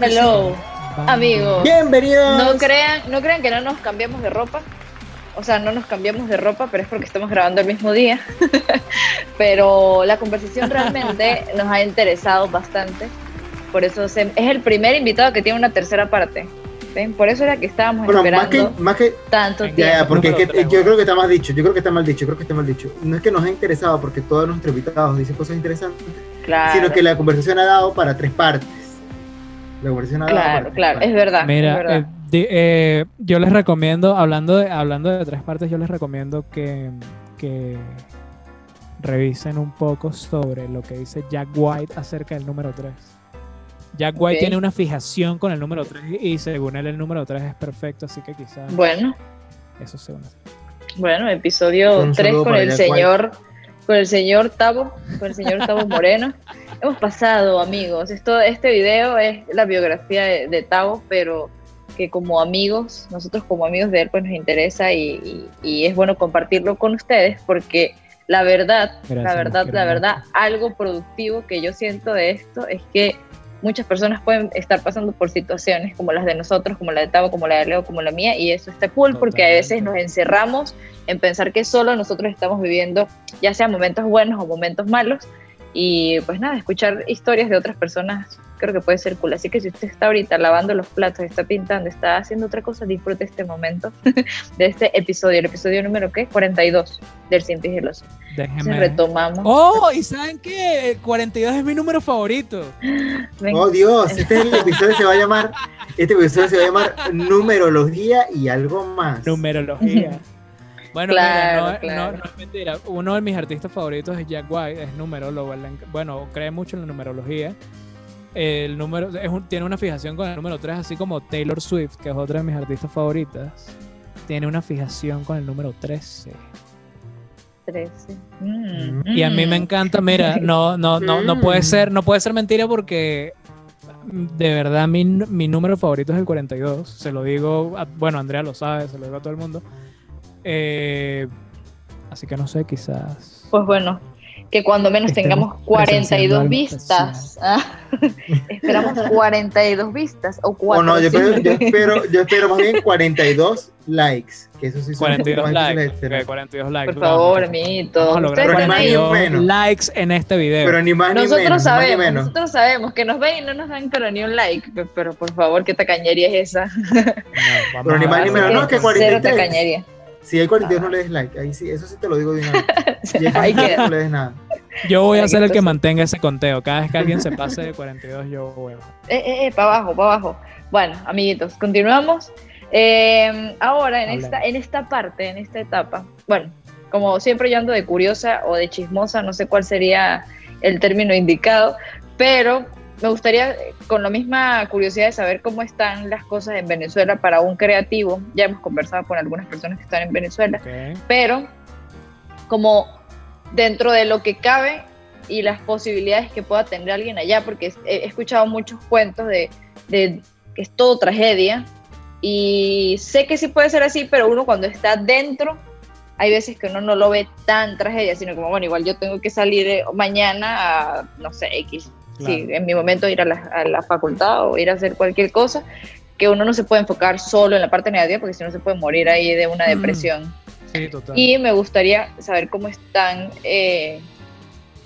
Hello, amigos. Bienvenidos. No crean, no crean que no nos cambiamos de ropa. O sea, no nos cambiamos de ropa, pero es porque estamos grabando el mismo día. pero la conversación realmente nos ha interesado bastante. Por eso se- es el primer invitado que tiene una tercera parte. ¿ven? Por eso era que estábamos Bueno, más esperando que, más que, tanto ya, tiempo. ya, porque es que, tres, yo bueno. creo que está mal dicho, yo creo que está mal dicho, yo creo que está mal dicho. No es que nos ha interesado porque todos nuestros invitados dicen cosas interesantes, Claro, sino que la conversación ha dado para tres partes. La claro, claro. Es verdad. es Mira, verdad. eh, eh, yo les recomiendo, hablando de, hablando de tres partes, yo les recomiendo que, que revisen un poco sobre lo que dice Jack White acerca del número 3. Jack White tiene una fijación con el número 3 y según él el número 3 es perfecto, así que quizás Bueno, eso sea una... bueno, episodio Un 3 saludo con el Jack señor, con el señor Tavo, con el señor Tavo Moreno. Hemos pasado, amigos. Esto, este video es la biografía de, de Tavo, pero que como amigos, nosotros como amigos de él, pues nos interesa y, y- y es bueno compartirlo con ustedes porque la verdad, Gracias, la verdad, la verdad, algo productivo que yo siento de esto es que muchas personas pueden estar pasando por situaciones como las de nosotros, como la de Tavo, como la de Leo, como la mía, y eso está cool porque a veces nos encerramos en pensar que solo nosotros estamos viviendo ya sea momentos buenos o momentos malos, y pues nada, escuchar historias de otras personas creo que puede ser cool. Así que si usted está ahorita lavando los platos, está pintando, está haciendo otra cosa, disfrute este momento de este episodio, el episodio número ¿qué? 42 del Cien Pies y el Oso. Entonces Déjenme... retomamos. ¡Oh! ¿Y saben qué? El 42 es mi número favorito. Oh Dios, este es el episodio se va a llamar, este episodio se va a llamar numerología y algo más. Numerología. Bueno, Claro, mira, no, claro. no- no es mentira. Uno de mis artistas favoritos es Jack White, es numerólogo. bueno, cree mucho en la numerología. El número es un- tiene una fijación con el número 3, así como Taylor Swift, que es otra de mis artistas favoritas. Tiene una fijación con el número 13. 13. Mm, Y a mí me mm. encanta, mira, no, no, no, no puede Mm. ser, no puede ser mentira porque mm, de verdad mi, mi número favorito es el 42. Se lo digo, a- bueno, Andrea lo sabe, se lo digo a todo el mundo. Eh, así que no sé, quizás. Pues bueno, que cuando menos tengamos presenciando 42 algo vistas. Ah, Esperamos 42 vistas o O no, yo espero, 400. yo, espero, yo espero más bien 42 likes, que eso sí son 42 más difíciles de likes. tener. ok, 42 likes. Por vamos, favor, muchachos. amiguitos. Vamos a lograr Ustedes Pero ni están más ahí. ni 42 menos. likes en este video. Pero ni más ni Nosotros menos, ni más ni sabemos, menos. nosotros sabemos que nos ven y no nos dan pero ni un like, pe- pero por favor, ¿qué tacañería es esa? No, vamos Pero ni más ni menos, no, es que Cero 43. tacañería. Si hay 42 no le des like, ahí sí, eso sí te lo digo de una vez. Si hay Ahí 42 queda. no le des nada. Yo voy a ser el que mantenga ese conteo. Cada vez que alguien se pase de 42, yo voy a. Eh, eh, eh, para abajo, para abajo. Bueno, amiguitos, continuamos. Eh, ahora, en esta, en esta parte, en esta etapa, bueno, como siempre yo ando de curiosa o de chismosa, no sé cuál sería el término indicado, pero me gustaría, con la misma curiosidad de saber cómo están las cosas en Venezuela para un creativo. Ya hemos conversado con algunas personas que están en Venezuela, pero como dentro de lo que cabe y las posibilidades que pueda tener alguien allá, porque he he escuchado muchos cuentos de, de que es todo tragedia. Y sé que sí puede ser así, pero uno cuando está dentro, hay veces que uno no lo ve tan tragedia, sino como, bueno, igual yo tengo que salir eh, mañana a, no sé, X, sí, Claro. en mi momento ir a la, a la facultad o ir a hacer cualquier cosa, que uno no se puede enfocar solo en la parte negativa, porque si no se puede morir ahí de una depresión. Sí, total. Y me gustaría saber cómo están eh,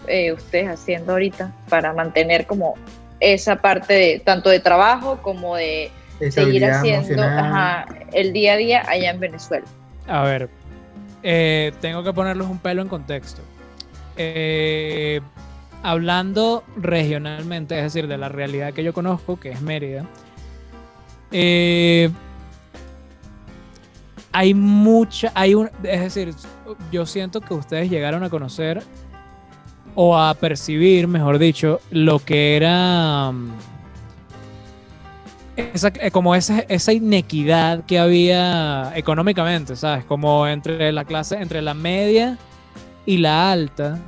eh, ustedes haciendo ahorita para mantener como esa parte de tanto de trabajo como de seguir haciendo ajá, el día a día allá en Venezuela. A ver, eh, tengo que ponerles un pelo en contexto. Eh, hablando regionalmente, es decir, de la realidad que yo conozco, que es Mérida, eh, hay mucha, hay un, es decir, yo siento que ustedes llegaron a conocer o a percibir, mejor dicho, lo que era mm, esa, eh, como esa, esa inequidad que había económicamente, ¿sabes? Como entre la clase, entre la media y la alta,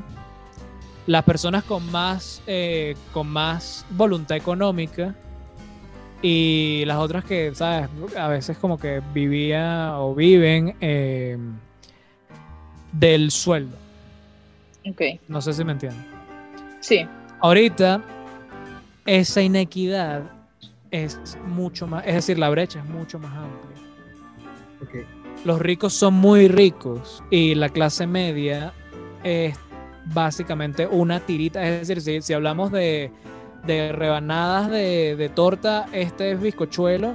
las personas con más, eh, con más voluntad económica y las otras que, ¿sabes? A veces como que vivía o viven eh, del sueldo. Ok, No sé si me entienden. sí, Ahorita, esa inequidad es mucho más, es decir, la brecha es mucho más amplia. Ok. Los ricos son muy ricos y la clase media es básicamente una tirita. Es decir, si, si hablamos de, de rebanadas de, de torta, este es bizcochuelo,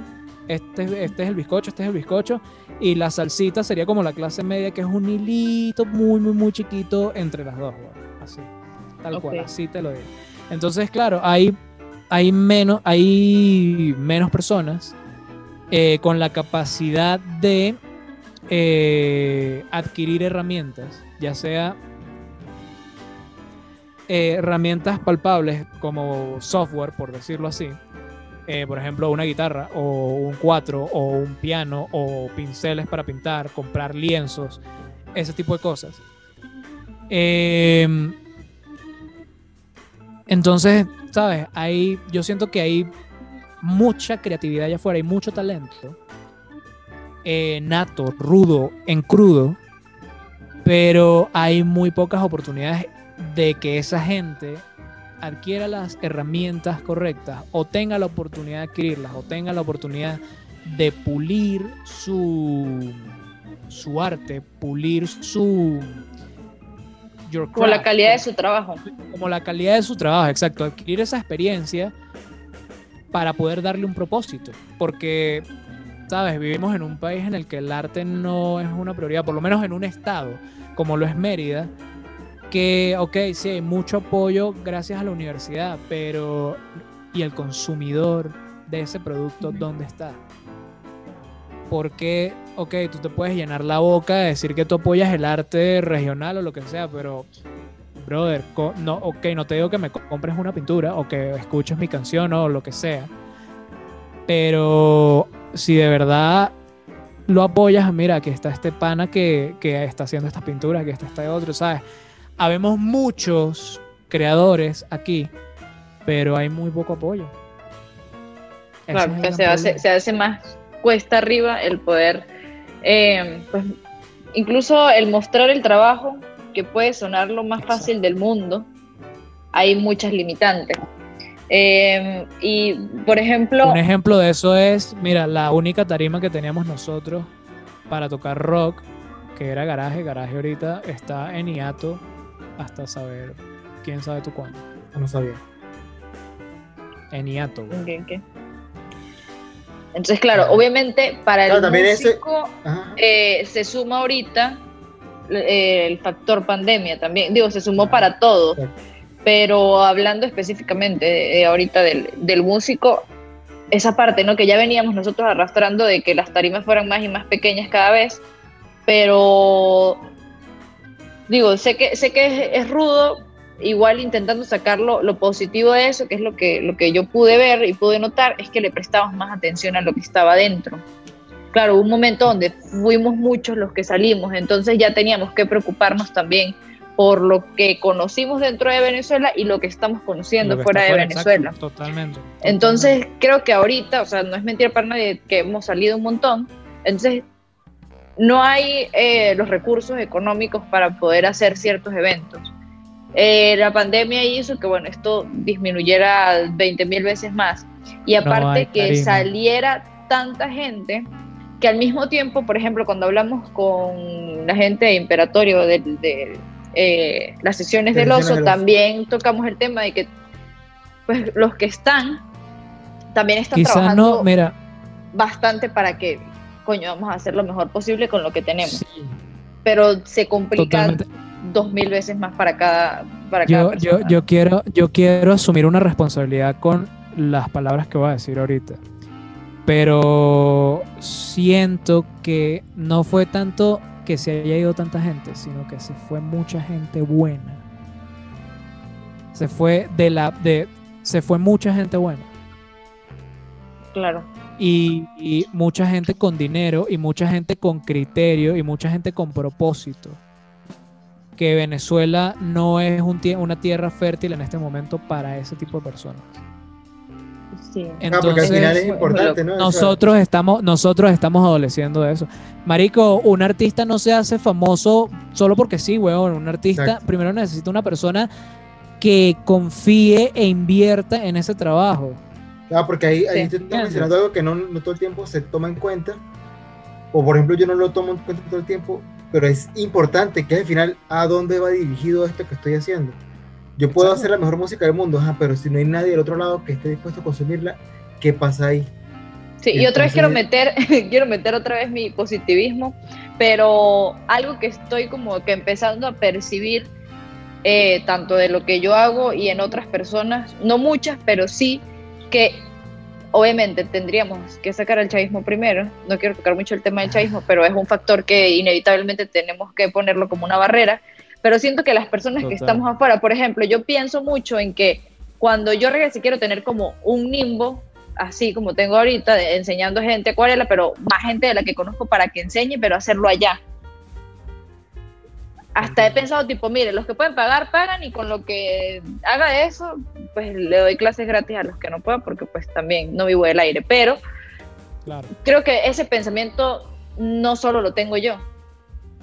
este, es- este es el bizcocho, este es el bizcocho, y la salsita sería como la clase media, que es un hilito muy, muy, muy chiquito entre las dos. Así, tal cual, así te lo digo. Entonces, claro, hay, hay, menos, hay menos personas eh, con la capacidad de eh, adquirir herramientas, ya sea eh, herramientas palpables como software, por decirlo así. Eh, por ejemplo, una guitarra o un cuatro o un piano o pinceles para pintar, comprar lienzos, ese tipo de cosas. Em, entonces, ¿sabes? Hay, yo siento que hay mucha creatividad allá afuera, hay mucho talento eh, nato, rudo, en crudo, pero hay muy pocas oportunidades de que esa gente adquiera las herramientas correctas o tenga la oportunidad de adquirirlas o tenga la oportunidad de pulir su, su arte, pulir su... your Como la craft, calidad de su trabajo. como la calidad de su trabajo, exacto, adquirir esa experiencia para poder darle un propósito, porque, sabes, vivimos en un país en el que el arte no es una prioridad, por lo menos en un estado como lo es Mérida, que, ok, sí, hay mucho apoyo gracias a la universidad, pero ¿y el consumidor de ese producto dónde está? Porque, ok, tú te puedes llenar la boca de decir que tú apoyas el arte regional o lo que sea, pero brother, no, ok, no te digo que me co- compres una pintura o que escuches mi canción o lo que sea, pero si de verdad lo apoyas, mira, aquí está este pana que, que está haciendo estas pinturas, aquí está este otro, ¿sabes? Habemos muchos creadores aquí, pero hay muy poco apoyo. Claro, que gran se hace, se hace más cuesta arriba el poder, eh, pues, incluso el mostrar el trabajo, que puede sonar lo más Exacto. fácil del mundo, hay muchas limitantes. Eh, y, por ejemplo, Un ejemplo de eso es, mira, la única tarima que teníamos nosotros para tocar rock, que era garaje, garaje ahorita está en hiato hasta saber quién sabe tú cuándo. No sabía. En hiato. Entonces, claro, obviamente para Claro, el también músico eh, se suma ahorita eh, el factor pandemia también. Digo, se sumó para todos. Exacto. Pero hablando específicamente de, de ahorita del, del músico, esa parte, ¿no? Que ya veníamos nosotros arrastrando de que las tarimas fueran más y más pequeñas cada vez, pero digo, sé que, sé que es, es rudo, igual intentando sacar lo, lo positivo de eso, que es lo que, lo que yo pude ver y pude notar, es que le prestamos más atención a lo que estaba dentro. Claro, hubo un momento donde fuimos muchos los que salimos, entonces ya teníamos que preocuparnos también por lo que conocimos dentro de Venezuela y lo que estamos conociendo que fuera está de exacto, Venezuela. totalmente. Entonces, creo que ahorita, o sea, no es mentira para nadie que hemos salido un montón, entonces no hay eh, los recursos económicos para poder hacer ciertos eventos. Eh, la pandemia hizo que, bueno, esto disminuyera 20 mil veces más. Y aparte hay que saliera tanta gente que al mismo tiempo, por ejemplo, cuando hablamos con la gente de Imperatorio de, de, eh, las sesiones De del oso, también tocamos el tema de que pues los que están también están Quizás trabajando no, mira, bastante para que, coño, vamos a hacer lo mejor posible con lo que tenemos. sí, Pero se complica totalmente. dos mil veces más para cada, para cada Yo, yo, persona. yo, quiero, yo quiero asumir una responsabilidad con las palabras que voy a decir ahorita. Pero siento que no fue tanto que se haya ido tanta gente, sino que se fue mucha gente buena. Se fue de la de se fue mucha gente buena. Claro. Y, y mucha gente con dinero y mucha gente con criterio y mucha gente con propósito. Que Venezuela no es un tie- una tierra fértil en este momento para ese tipo de personas. Sí. Ah, porque al final es importante, ¿no? Nosotros estamos, nosotros estamos adoleciendo de eso. Marico, un artista no se hace famoso solo porque sí, weón. Un artista Exacto. primero necesita una persona que confíe e invierta en ese trabajo. Ah, porque ahí, ahí te estás mencionando algo que no, no todo el tiempo se toma en cuenta. O por ejemplo, yo no lo tomo en cuenta todo el tiempo, pero es importante que al final a dónde va dirigido esto que estoy haciendo. Yo puedo Exacto. hacer la mejor música del mundo, ajá, pero si no hay nadie del otro lado que esté dispuesto a consumirla, ¿qué pasa ahí? Sí, y otra vez quiero meter, quiero meter otra vez mi positivismo, pero algo que estoy como que empezando a percibir, eh, tanto de lo que yo hago y en otras personas, no muchas, pero sí que obviamente tendríamos que sacar al chavismo primero. No quiero tocar mucho el tema del chavismo, pero es un factor que inevitablemente tenemos que ponerlo como una barrera. Pero siento que las personas que Total. estamos afuera, por ejemplo, yo pienso mucho en que cuando yo regrese quiero tener como un nimbo así como tengo ahorita, de- enseñando gente acuarela, pero más gente de la que conozco para que enseñe, pero hacerlo allá. Hasta he pensado, tipo, mire, los que pueden pagar, pagan, y con lo que haga eso, pues le doy clases gratis a los que no puedan, porque pues también no vivo del aire. Pero Claro. creo que ese pensamiento no solo lo tengo yo.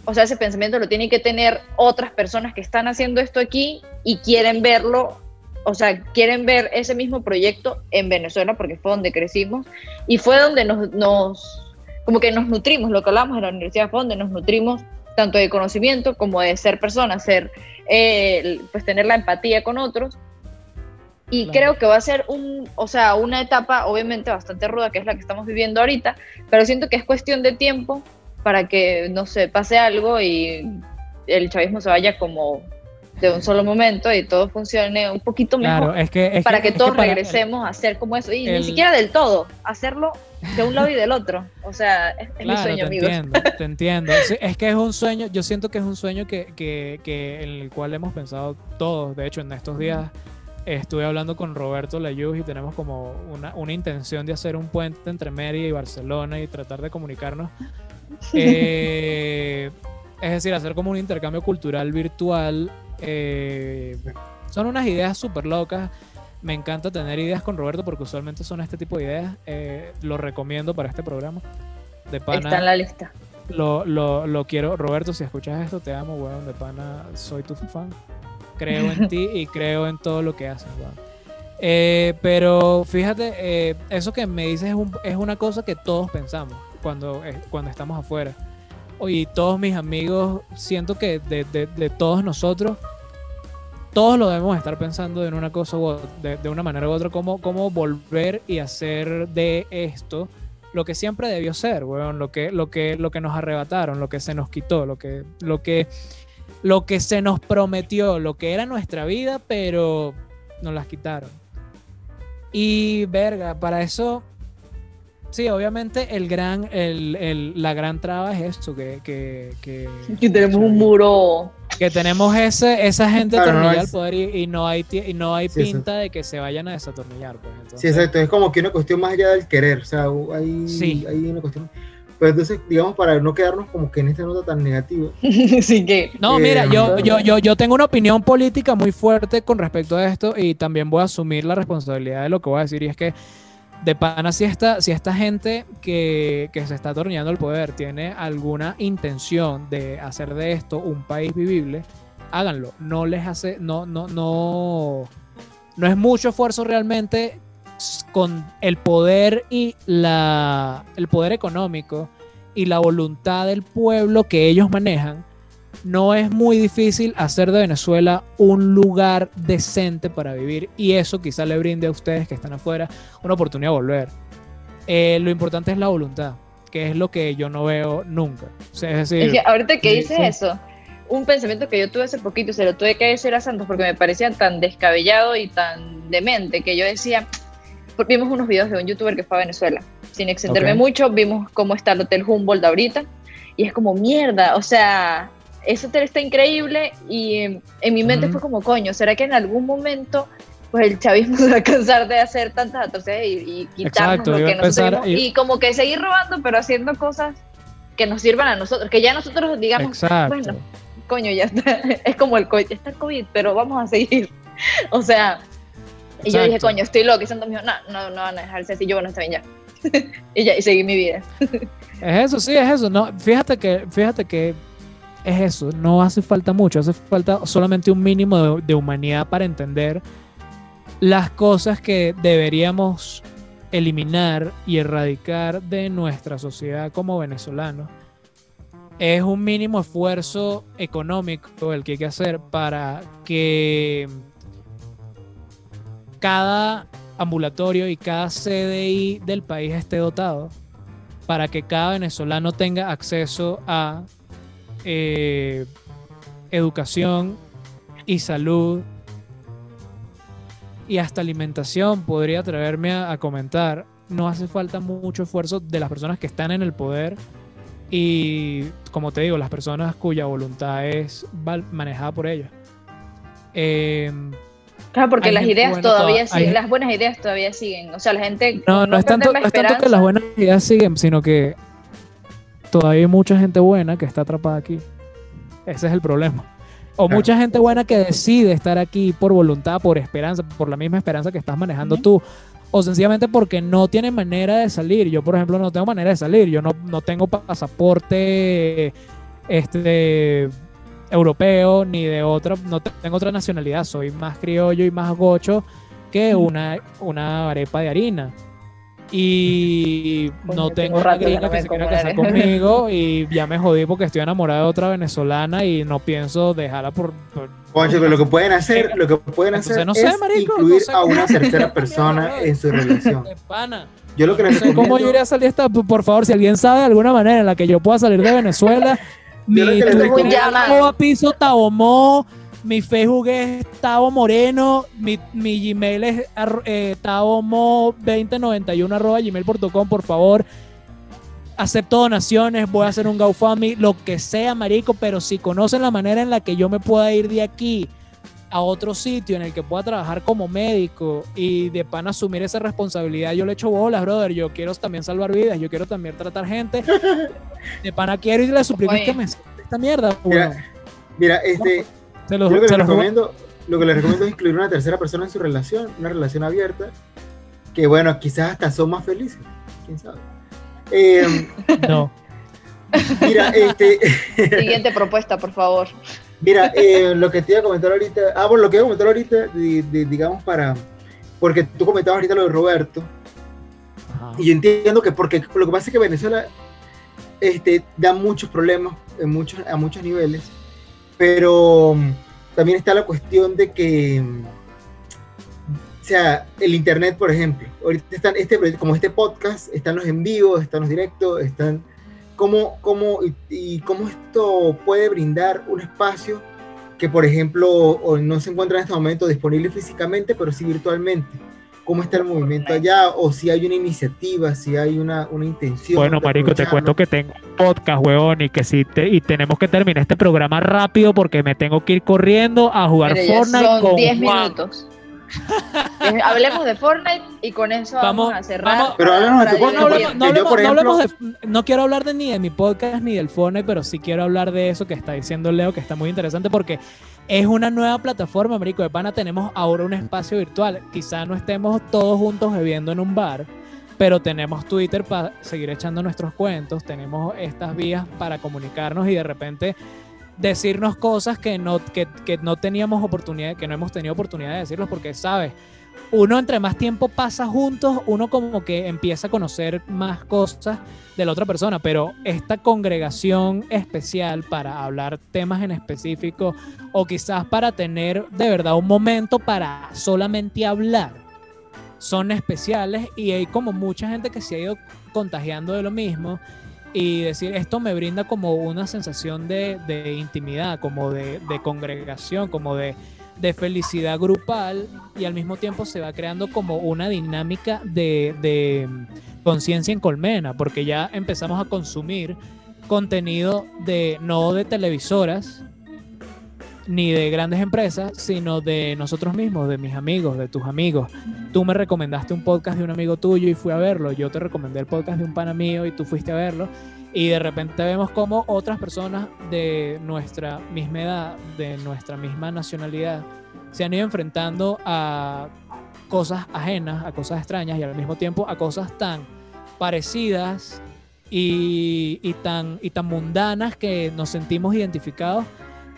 O sea, ese pensamiento lo tienen que tener otras personas que están haciendo esto aquí y quieren verlo, o sea, quieren ver ese mismo proyecto en Venezuela porque fue donde crecimos y fue donde nos, nos como que nos nutrimos, lo que hablamos en la universidad fue donde nos nutrimos tanto de conocimiento como de ser personas, ser, eh, pues tener la empatía con otros. Y Claro. creo que va a ser un, o sea, una etapa obviamente bastante ruda, que es la que estamos viviendo ahorita, pero siento que es cuestión de tiempo para que, no sé, pase algo y el chavismo se vaya como de un solo momento y todo funcione un poquito mejor Claro, es que. es para que, es todos para- regresemos a ser como eso. Y el- ni siquiera del todo, hacerlo de un lado y del otro. O sea, es, mi sueño, te amigos. entiendo, te entiendo. Sí, es que es un sueño, yo siento que es un sueño que, que, que en el cual hemos pensado todos. De hecho, en estos días estuve hablando con Roberto Layuz y tenemos como una, una intención de hacer un puente entre Mérida y Barcelona y tratar de comunicarnos. Eh, es decir, hacer como un intercambio cultural virtual. eh, son unas ideas súper locas. Me encanta tener ideas con Roberto porque usualmente son este tipo de ideas. Eh, lo recomiendo para este programa. De pana, Está en la lista. lo, lo, lo quiero. Roberto, si escuchas esto, te amo, weón. De pana, soy tu fan. Creo en ti y creo en todo lo que haces, weón. Eh, pero fíjate, eh, eso que me dices es, un- es una cosa que todos pensamos cuando, eh, cuando estamos afuera. Y todos mis amigos, siento que de, de- de todos nosotros, todos lo debemos estar pensando en una cosa u ot- de, de una manera u otra, cómo, cómo volver y hacer de esto lo que siempre debió ser, weón, lo que, lo que, lo que nos arrebataron, lo que se nos quitó, lo que, lo que, lo que se nos prometió, lo que era nuestra vida, pero nos las quitaron. Y verga, para eso, sí, obviamente el gran, el, el- la gran traba es esto, que, que, que, tenemos un muro. que tenemos ese, esa gente Claro, no atornillada al poder y, y no hay, y no hay Sí, eso. pinta de que se vayan a desatornillar. Pues, entonces, Sí, exacto, es como que una cuestión más allá del querer, o sea, hay, Sí. hay una cuestión. Pero entonces, digamos, para no quedarnos como que en esta nota tan negativa, que, No, Eh, mira, yo, yo, yo, yo tengo una opinión política muy fuerte con respecto a esto y también voy a asumir la responsabilidad de lo que voy a decir y es que de pana si esta, si esta gente que, que se está atornillando el poder tiene alguna intención de hacer de esto un país vivible, háganlo. No les hace, no, no, no, no es mucho esfuerzo realmente con el poder y la, el poder económico y la voluntad del pueblo que ellos manejan no es muy difícil hacer de Venezuela un lugar decente para vivir y eso quizá le brinde a ustedes que están afuera una oportunidad de volver. Eh, lo importante es la voluntad, que es lo que yo no veo nunca. O sea, es decir, es que ahorita que dices sí. eso, un pensamiento que yo tuve hace poquito, se lo tuve que decir a Santos porque me parecía tan descabellado y tan demente que yo decía, vimos unos videos de un youtuber que fue a Venezuela. Sin extenderme Ok. mucho, vimos cómo está el Hotel Humboldt ahorita y es como mierda, o sea, ese hotel está increíble y en, en mi mente Ujú. fue como, coño, ¿será que en algún momento pues el chavismo se va a cansar de hacer tantas atrocidades y, y quitarnos Exacto, lo que nosotros iba- y como que seguir robando pero haciendo cosas que nos sirvan a nosotros, que ya nosotros digamos, exacto. bueno, coño, ya está, es como el COVID, está el COVID, pero vamos a seguir. O sea, y yo dije, Exacto. coño, estoy loca, y Santos me dijo, no, no, no van a dejarse así, yo, bueno, está bien ya. y ya, y seguí mi vida. Es eso, sí, es eso. No, fíjate que, fíjate que es eso. No hace falta mucho, hace falta solamente un mínimo de, de humanidad para entender las cosas que deberíamos eliminar y erradicar de nuestra sociedad como venezolanos es un mínimo esfuerzo económico el que hay que hacer para que cada ambulatorio y cada CDI del país esté dotado para que cada venezolano tenga acceso a eh, educación y salud y hasta alimentación, podría atreverme a, comentar. No hace falta mucho esfuerzo de las personas que están en el poder y, como te digo, las personas cuya voluntad es manejada por ellos. Eh, Claro, porque Hay las ideas buena todavía hay siguen, las buenas ideas todavía siguen. O sea, la gente no, no, es tanto, no es tanto que las buenas ideas siguen, sino que todavía hay mucha gente buena que está atrapada aquí. Ese es el problema. O Claro. mucha gente buena que decide estar aquí por voluntad, por esperanza, por la misma esperanza que estás manejando tú. O sencillamente porque no tiene manera de salir. Yo, por ejemplo, no tengo manera de salir. Yo no, no tengo pasaporte este, europeo ni de otra, no te- tengo otra nacionalidad. Soy más criollo y más gocho que una, una arepa de harina. Y Coño, no tengo una gringa que se quiera casar conmigo y ya me jodí porque estoy enamorado de otra venezolana y no pienso dejarla por... por- Concho, pero lo que pueden hacer, lo que pueden Entonces, hacer no sé, es marico, incluir no sé a una tercera persona en su relación. Yo lo que No sé cómo yo iría a salir esta, por favor, si alguien sabe de alguna manera en la que yo pueda salir de Venezuela, mi arroba piso Tabomo, mi Facebook es Tabo Moreno, mi, mi Gmail es eh, tabomo2091 arroba gmail.com, por favor. Acepto donaciones, voy a hacer un GoFundMe, lo que sea, marico, pero si conocen la manera en la que yo me pueda ir de aquí a otro sitio en el que pueda trabajar como médico y de pan asumir esa responsabilidad, yo le echo bolas, brother. Yo quiero también salvar vidas, yo quiero también tratar gente. De pana quiero y le suplico Oye. que me esta mierda. Mira, este, Se yo los, lo que se les los juro. recomiendo, lo que les recomiendo es incluir una tercera persona en su relación, una relación abierta, que bueno, quizás hasta son más felices, quién sabe. Eh, No. mira, este, Siguiente propuesta, por favor. Mira, eh, lo que te iba a comentar ahorita, ah, bueno, lo que iba a comentar ahorita, di- di- digamos para, porque tú comentabas ahorita lo de Roberto, Ajá. y yo entiendo que porque lo que pasa es que Venezuela este, da muchos problemas en muchos, a muchos niveles, pero mm, también está la cuestión de que, mm, o sea, el internet, por ejemplo, ahorita están, este, como este podcast, están los en vivo, están los directos, están, ¿cómo, cómo, y, y cómo esto puede brindar un espacio que, por ejemplo, no se encuentra en este momento disponible físicamente, pero sí virtualmente? ¿Cómo está el movimiento allá? O si hay una iniciativa, si hay una, una intención. Bueno, marico, te cuento que tengo un podcast, huevón, y que sí, te- y tenemos que terminar este programa rápido porque me tengo que ir corriendo a jugar ya Fortnite son con 10 Juan. minutos. Hablemos de Fortnite y con eso vamos, Vamos- a cerrar. vamos- Pero háblanos de tu para No, hablemos- no Yo, hablemos- por no ejemplo- hablemos de- no quiero hablar de ni de mi podcast ni del Fortnite, pero sí quiero hablar de eso que está diciendo Leo, que está muy interesante porque es una nueva plataforma, Américo de Pana. Tenemos ahora un espacio virtual. Quizá no estemos todos juntos bebiendo en un bar, pero tenemos Twitter para seguir echando nuestros cuentos. Tenemos estas vías para comunicarnos y de repente decirnos cosas que no, que, que no teníamos oportunidad, que no hemos tenido oportunidad de decirlos porque, ¿sabes? Uno entre más tiempo pasa juntos, uno como que empieza a conocer más cosas de la otra persona, pero esta congregación especial para hablar temas en específico o quizás para tener de verdad un momento para solamente hablar, son especiales y hay como mucha gente que se ha ido contagiando de lo mismo y decir esto me brinda como una sensación de, intimidad, como de, de congregación, como de, de felicidad grupal y al mismo tiempo se va creando como una dinámica de, de conciencia en colmena, porque ya empezamos a consumir contenido de no de televisoras ni de grandes empresas, sino de nosotros mismos, de mis amigos, de tus amigos. Tú me recomendaste un podcast de un amigo tuyo y fui a verlo. Yo te recomendé el podcast de un pana mío y tú fuiste a verlo. Y de repente vemos como otras personas de nuestra misma edad, de nuestra misma nacionalidad, se han ido enfrentando a cosas ajenas, a cosas extrañas y al mismo tiempo a cosas tan parecidas y, y tan, y tan mundanas que nos sentimos identificados.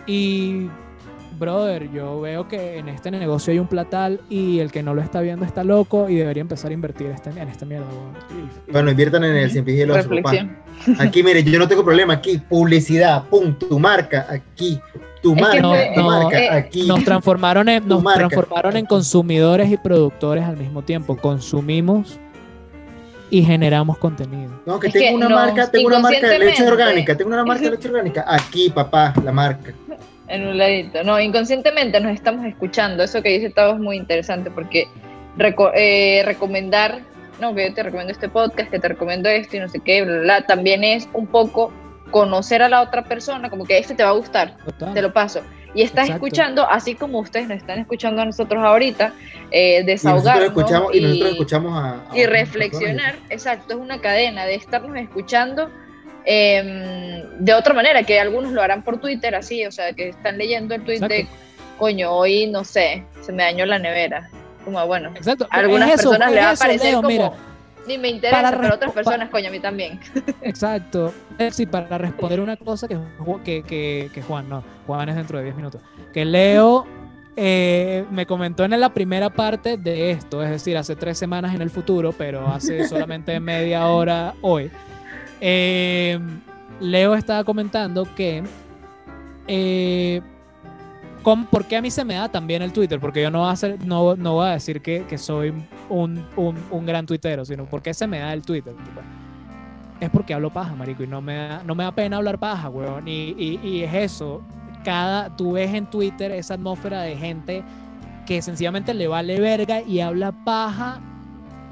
Y brother, yo veo que en este negocio hay un platal y el que no lo está viendo está loco y debería empezar a invertir este, en esta mierda. weón". Y- y- Bueno, inviertan en el Cien Pies y el Oso, papá. Reflexión. Aquí, mire, yo no tengo problema. Aquí, publicidad, pum, tu marca, aquí, tu Es marca, tu no, marca, eh, aquí. nos transformaron en, nos marca. transformaron en consumidores y productores al mismo tiempo. Consumimos y generamos contenido. No, que Es tengo que una marca, tengo una marca de leche orgánica, tengo una marca de leche orgánica. Aquí, papá, la marca. En un ladito. No, inconscientemente nos estamos escuchando. Eso que dice Tavo es muy interesante porque reco- eh, recomendar, no, que yo te recomiendo este podcast, que te recomiendo esto y no sé qué, bla, bla, bla, también es un poco conocer a la otra persona, como que este te va a gustar, Total. te lo paso. Y estás Exacto. escuchando, así como ustedes nos están escuchando a nosotros ahorita, eh, Y nosotros escuchamos, y nosotros y- escuchamos a, a y reflexionar, exacto, es una cadena de estarnos escuchando eh, de otra manera, que algunos lo harán por Twitter, así, o sea, que están leyendo el tweet de, coño, hoy no sé, se me dañó la nevera. Como bueno, Exacto. a algunas Es eso, personas es le va a parecer Leo, como, mira. Ni me interesa, para pero otras personas, coño, a mí también. Exacto. Eh, Sí, para responder una cosa que, que, que, que Juan, no, Juan es dentro de 10 minutos. Que Leo eh, me comentó en la primera parte de esto, es decir, hace tres semanas en el futuro, pero hace solamente media hora hoy. Eh, Leo estaba comentando que eh, ¿cómo- ¿por qué a mí se me da también el Twitter? Porque yo no voy a, hacer, no, no voy a decir que, que soy un, un, un gran tuitero, sino ¿por qué se me da el Twitter? Es porque hablo paja, marico, y no me da, no me da pena hablar paja, weón. Y, y, y es eso. Cada, tú ves en Twitter esa atmósfera de gente que sencillamente le vale verga y habla paja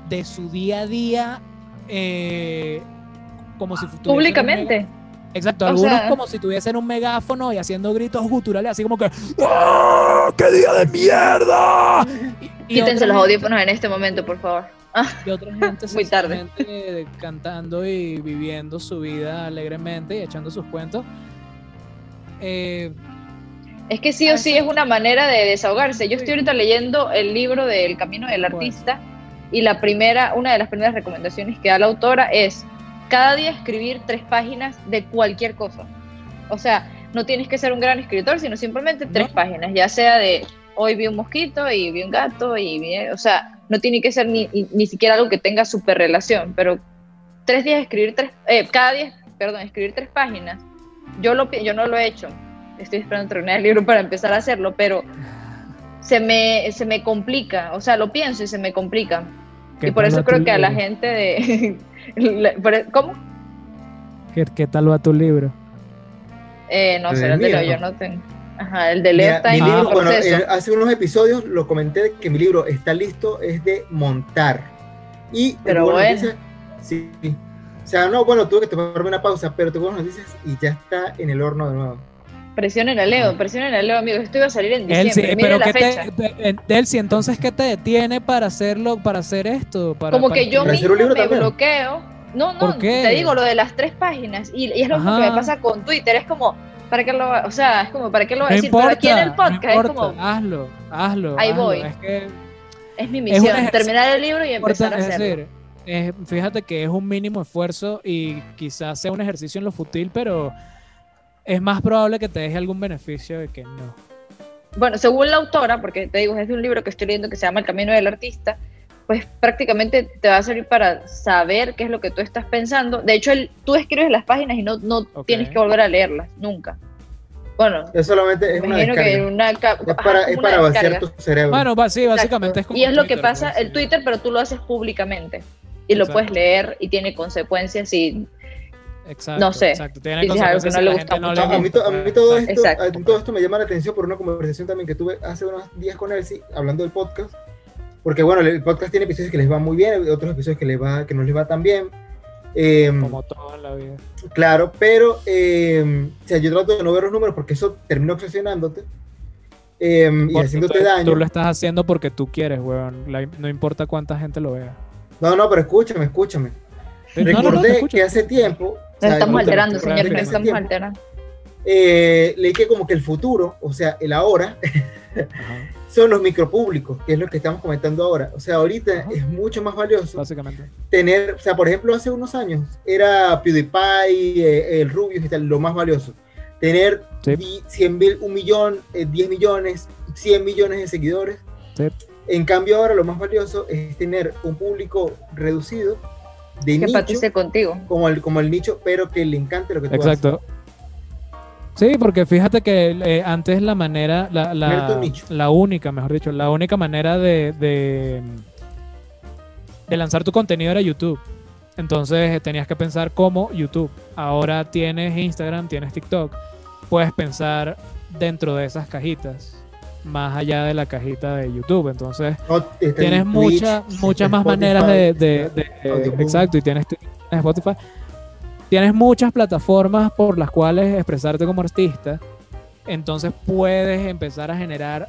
de su día a día eh, como si Públicamente. Exacto, O algunos sea- como si tuviesen un megáfono y haciendo gritos guturales, así como que ¡Ah, ¡Qué día de mierda! Y- y Quítense los audífonos en este momento, por favor. y otra gente Muy tarde. cantando y viviendo su vida alegremente y echando sus cuentos. Eh, Es que sí o sí es una manera de desahogarse. Yo estoy ahorita leyendo el libro del Camino del Artista y la primera, una de las primeras recomendaciones que da la autora es cada día escribir tres páginas de cualquier cosa. O sea, no tienes que ser un gran escritor, sino simplemente tres No. páginas, ya sea de hoy vi un mosquito y vi un gato y vi, o sea, no tiene que ser ni, ni, siquiera algo que tenga super relación, pero tres días escribir tres, eh, cada día, perdón, escribir tres páginas. Yo lo yo no lo he hecho, estoy esperando terminar el libro para empezar a hacerlo, pero se me, se me complica, o sea, lo pienso y se me complica. ¿qué Y por eso creo que a la libro? gente de... ¿Cómo? ¿Qué, qué tal va tu libro? Eh, no sé, el de mío, yo ¿no? tengo. Ajá, el de Leo Mira, está mi en libro, el bueno, proceso. eh, hace unos episodios lo comenté que mi libro está listo, es de montar. Y Pero bueno. sí. O sea, no, bueno, tuve que tomarme una pausa, pero tengo buenas noticias y ya está en el horno de nuevo. Presionen a Leo, presionen a Leo, amigos. Esto iba a salir en Él diciembre. pero Miren la ¿qué fecha. te, Delcy, entonces ¿qué te detiene para hacerlo, para hacer esto? Para, Como para que yo ¿Para hacer mismo me también? bloqueo. No, no, te digo lo de las tres páginas. Y, y es lo que me pasa con Twitter. Es como, ¿para qué lo va? O sea, es como, ¿para qué lo va a No decir? importa, Pero aquí en el no podcast es importa, como, hazlo, hazlo. Ahí hazlo. voy. Es que es mi misión, ejercicio terminar el libro y empezar a es hacerlo. decir, es- fíjate que es un mínimo esfuerzo y quizás sea un ejercicio en lo fútil, pero es más probable que te deje algún beneficio de que no. Bueno, según la autora, porque te digo, es de un libro que estoy leyendo que se llama El Camino del Artista, pues prácticamente te va a servir para saber qué es lo que tú estás pensando. De hecho, el- tú escribes las páginas y no, no Ok. tienes que volver a leerlas, nunca. Bueno, Es solamente es una imagino que una... Es ajá, para, como es una para vaciar tu cerebro. Bueno, va- sí, Exacto. básicamente es como Y es lo que pasa, el. Twitter, pero tú lo haces públicamente. Y lo Exacto. puedes leer y tiene consecuencias y Exacto, no sé, Exacto. Tiene si que no le gusta no a, mí, gusta, to- a mí todo esto, todo esto me llama la atención por una conversación también que tuve hace unos días con Elsie, hablando del podcast. Porque bueno, el podcast tiene episodios que les va muy bien, otros episodios que, les va, que no les va tan bien. Eh, Como todo en la vida. Claro, pero eh, o sea, yo trato de no ver los números porque eso termina obsesionándote eh, y Porque haciéndote tú, daño. tú lo estás haciendo porque tú quieres, weón. La- no importa cuánta gente lo vea. No, no, pero escúchame, escúchame. No, no, no, Recordé escucho. que hace tiempo. Sea, estamos alterando, señor, hace estamos tiempo, alterando. eh, leí que como que el futuro, o sea, el ahora, Ajá, son los micropúblicos, que es lo que estamos comentando ahora. O sea, ahorita Ajá. es mucho más valioso básicamente. tener, o sea, por ejemplo, hace unos años era PewDiePie, eh, el Rubius y tal, lo más valioso. tener Sí. di- 100 mil, un millón, eh, 10 millones, 100 millones de seguidores. Sí. En cambio ahora lo más valioso es tener un público reducido de Que nicho, contigo. como el, como el nicho, pero que le encante lo que tú Exacto. Sí, porque fíjate que eh, antes la manera, la, la, Ver tu nicho. la única, mejor dicho, la única manera de, de, de lanzar tu contenido era YouTube. Entonces eh, tenías que pensar como YouTube. Ahora tienes Instagram, tienes TikTok. Puedes pensar dentro de esas cajitas, más allá de la cajita de YouTube. Entonces. No, en tienes Twitch, muchas más Spotify, maneras de, de- de- Audioboom. exacto y tienes, tienes Spotify tienes muchas plataformas por las cuales expresarte como artista entonces puedes empezar a generar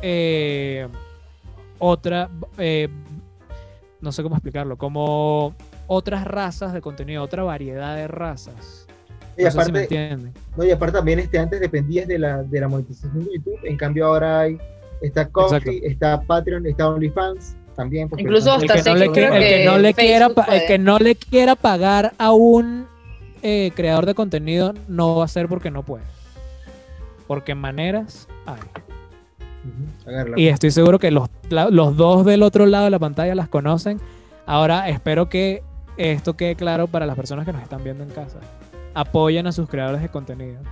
eh, otra eh, no sé cómo explicarlo como otras razas de contenido otra variedad de razas Y no sé si me aparte, no, y aparte también este, antes dependías de la, de la monetización de YouTube, en cambio ahora hay, está Coffee, Exacto. está Patreon, está OnlyFans también. Incluso el el hasta que, no le, que- el que no le quiera el que no le quiera pagar a un eh, creador de contenido no va a ser porque no puede. Porque maneras hay. Y estoy seguro que los, los dos del otro lado de la pantalla las conocen. Ahora espero que esto quede claro para las personas que nos están viendo en casa apoyen a sus creadores de contenido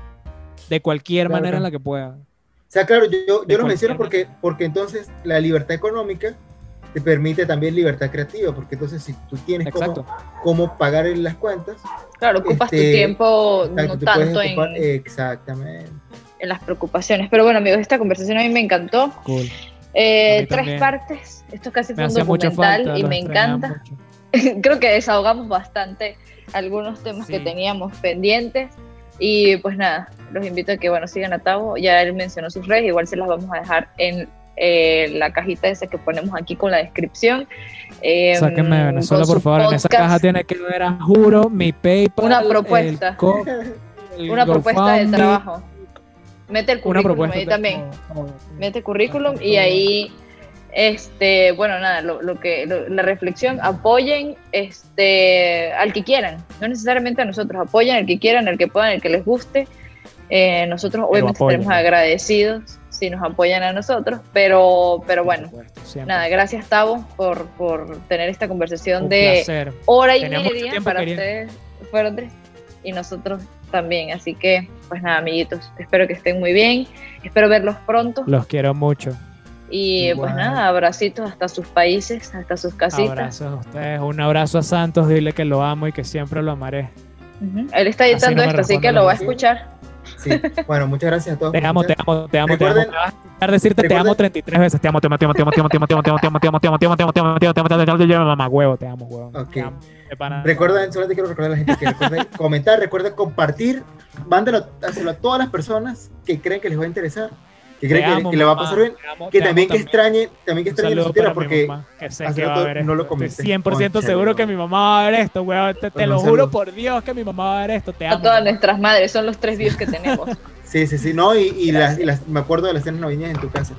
de cualquier Claro, manera en la que puedan O sea, claro, yo, yo, lo menciono porque, porque entonces la libertad económica te permite también libertad creativa, porque entonces si tú tienes cómo, cómo pagar en las cuentas, Claro, ocupas tu Este, tiempo exacto, no tanto en, exactamente. en las preocupaciones. Pero bueno, amigos, esta conversación a mí me encantó. cool Eh, tres también. partes. Esto casi me fue un documental falta y me encanta. Creo que desahogamos bastante algunos temas que Sí. teníamos pendientes. Y pues nada, los invito a que bueno sigan a Tavo. Ya él mencionó sus redes, igual se las vamos a dejar en eh, la cajita esa que ponemos aquí con la descripción. Eh, Sáquenme de Venezuela, por favor. En esa podcast, caja tiene que ver, a juro, mi PayPal. Una el propuesta. co- el una propuesta de trabajo. Mete el currículum propuesta ahí también. mete currículum y ahí este bueno nada lo, lo que lo- la reflexión apoyen este al que quieran no necesariamente a nosotros apoyen al que quieran al que puedan el que les guste Eh, nosotros obviamente estaremos agradecidos si nos apoyan a nosotros pero pero bueno supuesto, nada gracias Tavo por por tener esta conversación Un de placer. hora y media para queriendo. ustedes fueron tres y nosotros también así que pues nada amiguitos espero que estén muy bien espero verlos pronto Los quiero mucho. Y pues nada, abracitos hasta sus países, hasta sus casitas. Abrazos a ustedes. Un abrazo a Santos. Dile que lo amo y que siempre lo amaré. Él está Así editando no me esto, así que lo va a escuchar. Sí. Bueno, muchas gracias a todos. Te amo, te amo, te amo, te amo. Escuchar decirte te amo recuerden- 33 veces. Te amo, te amo, te amo, te amo, te amo, te amo, te amo, te amo, te amo, te amo, te amo, te amo, te amo, te amo, te amo, te amo, te amo, te amo, te amo, mamá huevo, te amo, huevo. Ok. Te amo. De pana. Recuerden, solamente quiero recordar a la gente que recuerden comentar, recuerden compartir, mándalo a todas las personas que creen que les va a interesar, que Te creen que, amo, que le va a pasar bien, amo, que también que extrañe, también que extrañe mi porque que sé que va a rato ver no lo esto. Estoy comenté. 100% Cónchale, seguro que mi mamá va a ver esto, weón. Te, lo juro por Dios que mi mamá va a ver esto. Te A amo. todas mamá. nuestras madres, son los tres views que tenemos. sí, sí, sí, no, y, y, las, y las- me acuerdo de las cenas navideñas en tu casa.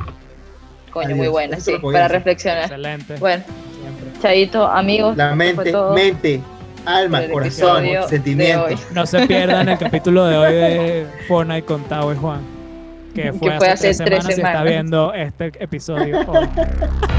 Coño, Adiós. muy buenas, Eso sí, para reflexionar. Excelente. Bueno, Siempre. chaito, amigos. La mente, mente, alma, corazón, hoy. No se pierdan el capítulo de hoy de Tao y Juan. Que fue, Que fue hace, tres tres semanas y está viendo este episodio.